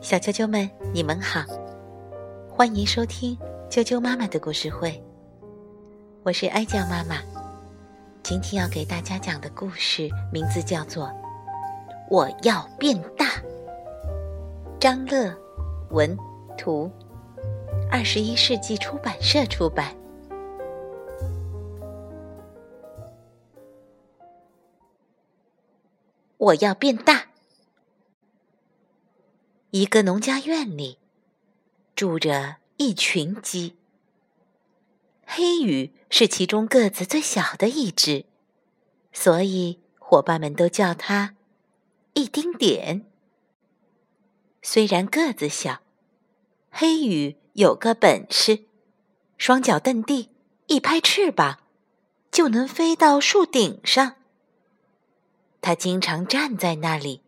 小啾啾们，你们好，欢迎收听啾啾妈妈的故事会。我是哀酱妈妈，今天要给大家讲的故事名字叫做《我要变大》。张乐文图，二十一世纪出版社出版。我要变大。一个农家院里，住着一群鸡。黑羽是其中个子最小的一只，所以伙伴们都叫它“一丁点”。虽然个子小，黑羽有个本事，双脚蹬地，一拍翅膀，就能飞到树顶上。它经常站在那里，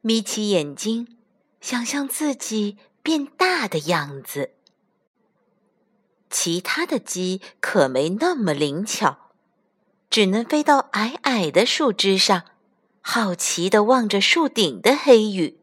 眯起眼睛。想象自己变大的样子。其他的鸡可没那么灵巧，只能飞到矮矮的树枝上，好奇地望着树顶的黑羽。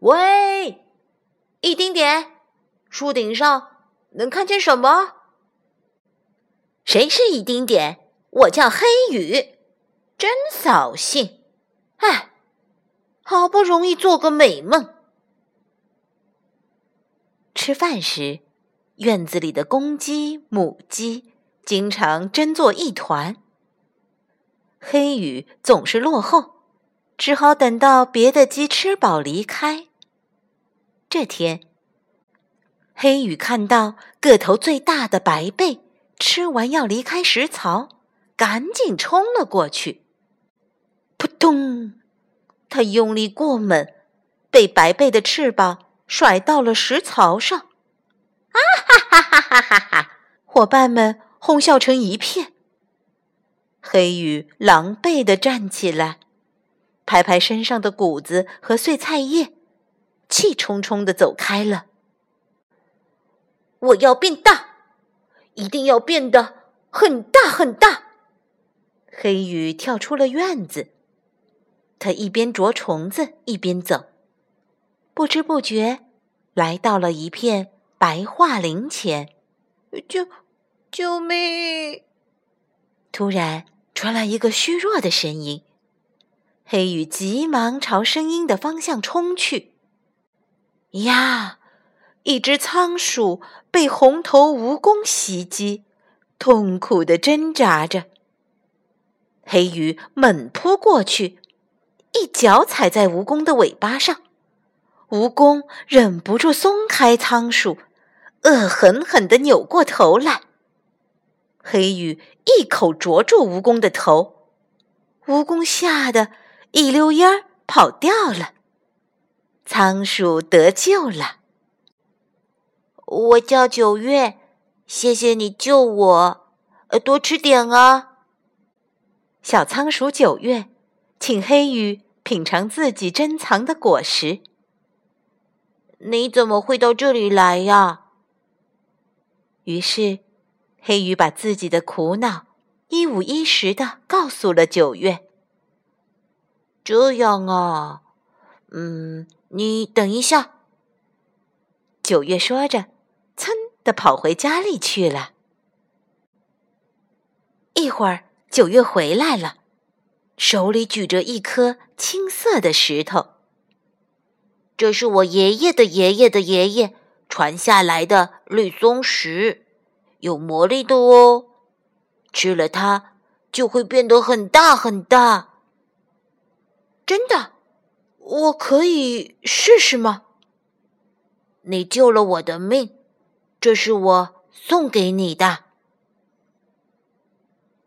喂，一丁点，树顶上能看见什么？谁是一丁点？我叫黑羽，真扫兴。哎。好不容易做个美梦。吃饭时，院子里的公鸡、母鸡经常争作一团。黑羽总是落后，只好等到别的鸡吃饱离开。这天，黑羽看到个头最大的白背吃完要离开食槽，赶紧冲了过去。扑通！他用力过猛，被白背的翅膀甩到了石槽上。啊哈哈哈哈哈哈！伙伴们哄笑成一片。黑羽狼狈地站起来，拍拍身上的谷子和碎菜叶，气冲冲地走开了。我要变大，一定要变得很大很大。黑羽跳出了院子。他一边啄虫子一边走，不知不觉来到了一片白桦林前。救救命！突然传来一个虚弱的声音，黑羽急忙朝声音的方向冲去。呀！一只仓鼠被红头蜈蚣袭击，痛苦的挣扎着。黑羽猛扑过去。一脚踩在蜈蚣的尾巴上，蜈蚣忍不住松开仓鼠，恶狠狠地扭过头来。黑羽一口啄住蜈蚣的头，蜈蚣吓得一溜烟儿跑掉了。仓鼠得救了。我叫九月，谢谢你救我，呃，多吃点啊。小仓鼠九月。请黑羽品尝自己珍藏的果实。你怎么会到这里来呀？于是，黑鱼把自己的苦恼一五一十的告诉了九月。这样啊，嗯，你等一下。九月说着，噌的跑回家里去了。一会儿，九月回来了。手里举着一颗青色的石头，这是我爷爷的爷爷的爷爷传下来的绿松石，有魔力的哦。吃了它就会变得很大很大。真的？我可以试试吗？你救了我的命，这是我送给你的。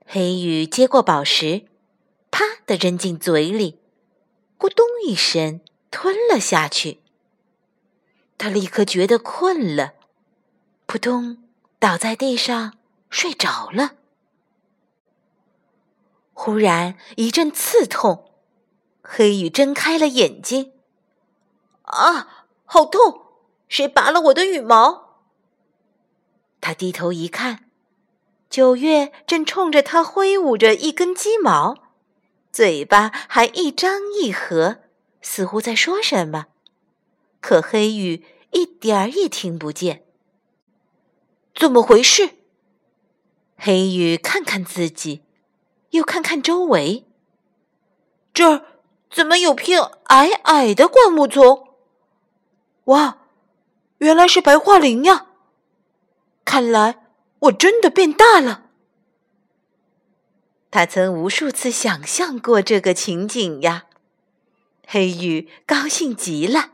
黑羽接过宝石。啪的扔进嘴里，咕咚一声吞了下去。他立刻觉得困了，扑通倒在地上睡着了。忽然一阵刺痛，黑羽睁开了眼睛。啊，好痛！谁拔了我的羽毛？他低头一看，九月正冲着他挥舞着一根鸡毛。嘴巴还一张一合，似乎在说什么，可黑羽一点儿也听不见。怎么回事？黑羽看看自己，又看看周围，这儿怎么有片矮矮的灌木丛？哇，原来是白桦林呀！看来我真的变大了。他曾无数次想象过这个情景呀，黑羽高兴极了。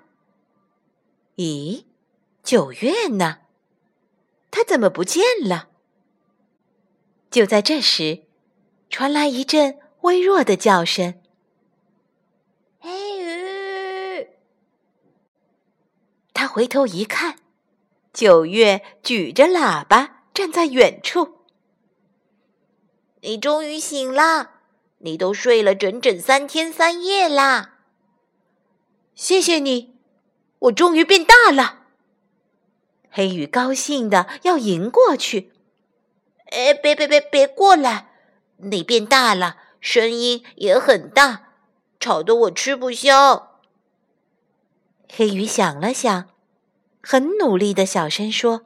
咦，九月呢？他怎么不见了？就在这时，传来一阵微弱的叫声：“黑羽！”他回头一看，九月举着喇叭站在远处。你终于醒啦！你都睡了整整三天三夜啦！谢谢你，我终于变大了。黑羽高兴的要迎过去。哎，别别别别过来！你变大了，声音也很大，吵得我吃不消。黑羽想了想，很努力的小声说：“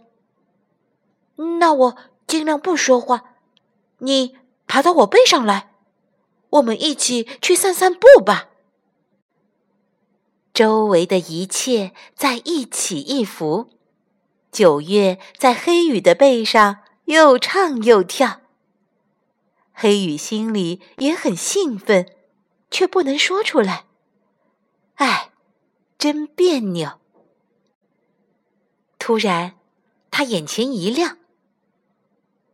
那我尽量不说话。你。”爬到我背上来，我们一起去散散步吧。周围的一切在一起一伏，九月在黑羽的背上又唱又跳。黑羽心里也很兴奋，却不能说出来。哎，真别扭。突然，他眼前一亮，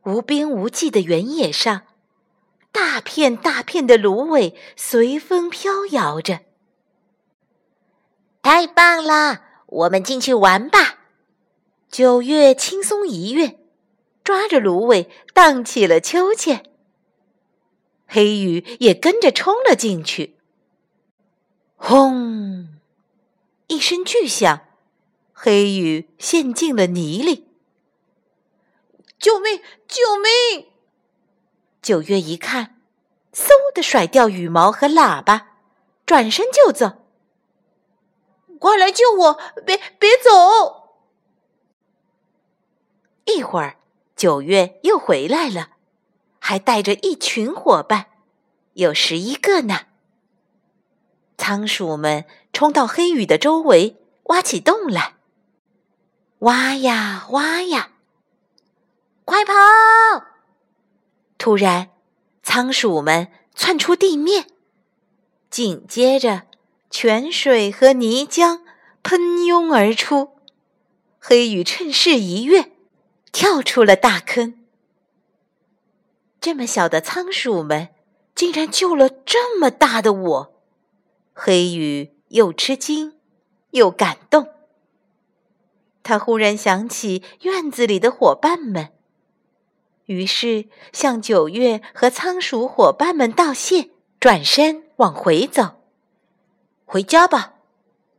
无边无际的原野上。大片大片的芦苇随风飘摇着，太棒了！我们进去玩吧。九月轻松一跃，抓着芦苇荡起了秋千。黑羽也跟着冲了进去。轰！一声巨响，黑羽陷进了泥里。救命！救命！九月一看，嗖的甩掉羽毛和喇叭，转身就走。快来救我！别别走！一会儿，九月又回来了，还带着一群伙伴，有十一个呢。仓鼠们冲到黑羽的周围，挖起洞来，挖呀挖呀，快跑！突然，仓鼠们窜出地面，紧接着，泉水和泥浆喷涌而出。黑羽趁势一跃，跳出了大坑。这么小的仓鼠们，竟然救了这么大的我！黑羽又吃惊又感动。他忽然想起院子里的伙伴们。于是，向九月和仓鼠伙伴们道谢，转身往回走。回家吧，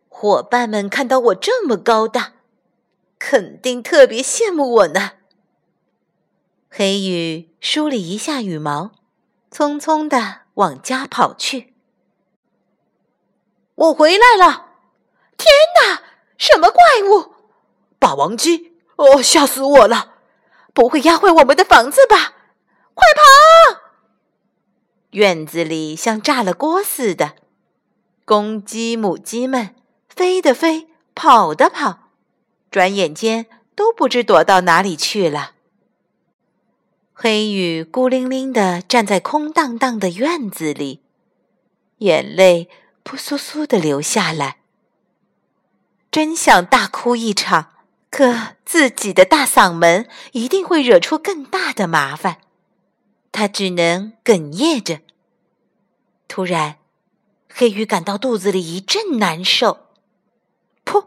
伙伴们看到我这么高大，肯定特别羡慕我呢。黑羽梳理一下羽毛，匆匆的往家跑去。我回来了！天哪，什么怪物？霸王鸡！哦，吓死我了！不会压坏我们的房子吧？快跑！院子里像炸了锅似的，公鸡、母鸡们飞的飞，跑的跑，转眼间都不知躲到哪里去了。黑羽孤零零的站在空荡荡的院子里，眼泪扑簌簌的流下来，真想大哭一场。可自己的大嗓门一定会惹出更大的麻烦，他只能哽咽着。突然，黑羽感到肚子里一阵难受，噗！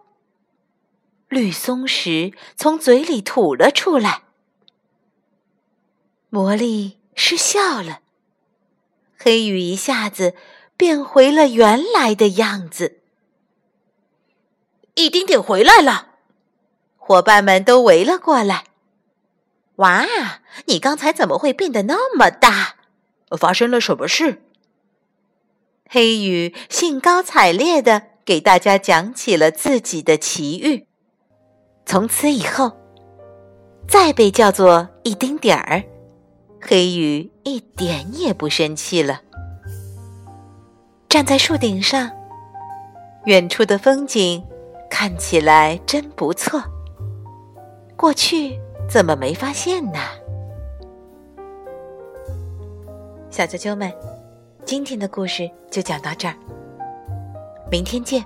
绿松石从嘴里吐了出来，魔力失效了，黑羽一下子变回了原来的样子。一丁点回来了。伙伴们都围了过来。哇，你刚才怎么会变得那么大？发生了什么事？黑羽兴高采烈地给大家讲起了自己的奇遇。从此以后，再被叫做一丁点儿，黑羽一点也不生气了。站在树顶上，远处的风景看起来真不错。我去怎么没发现呢？小啾啾们，今天的故事就讲到这儿，明天见。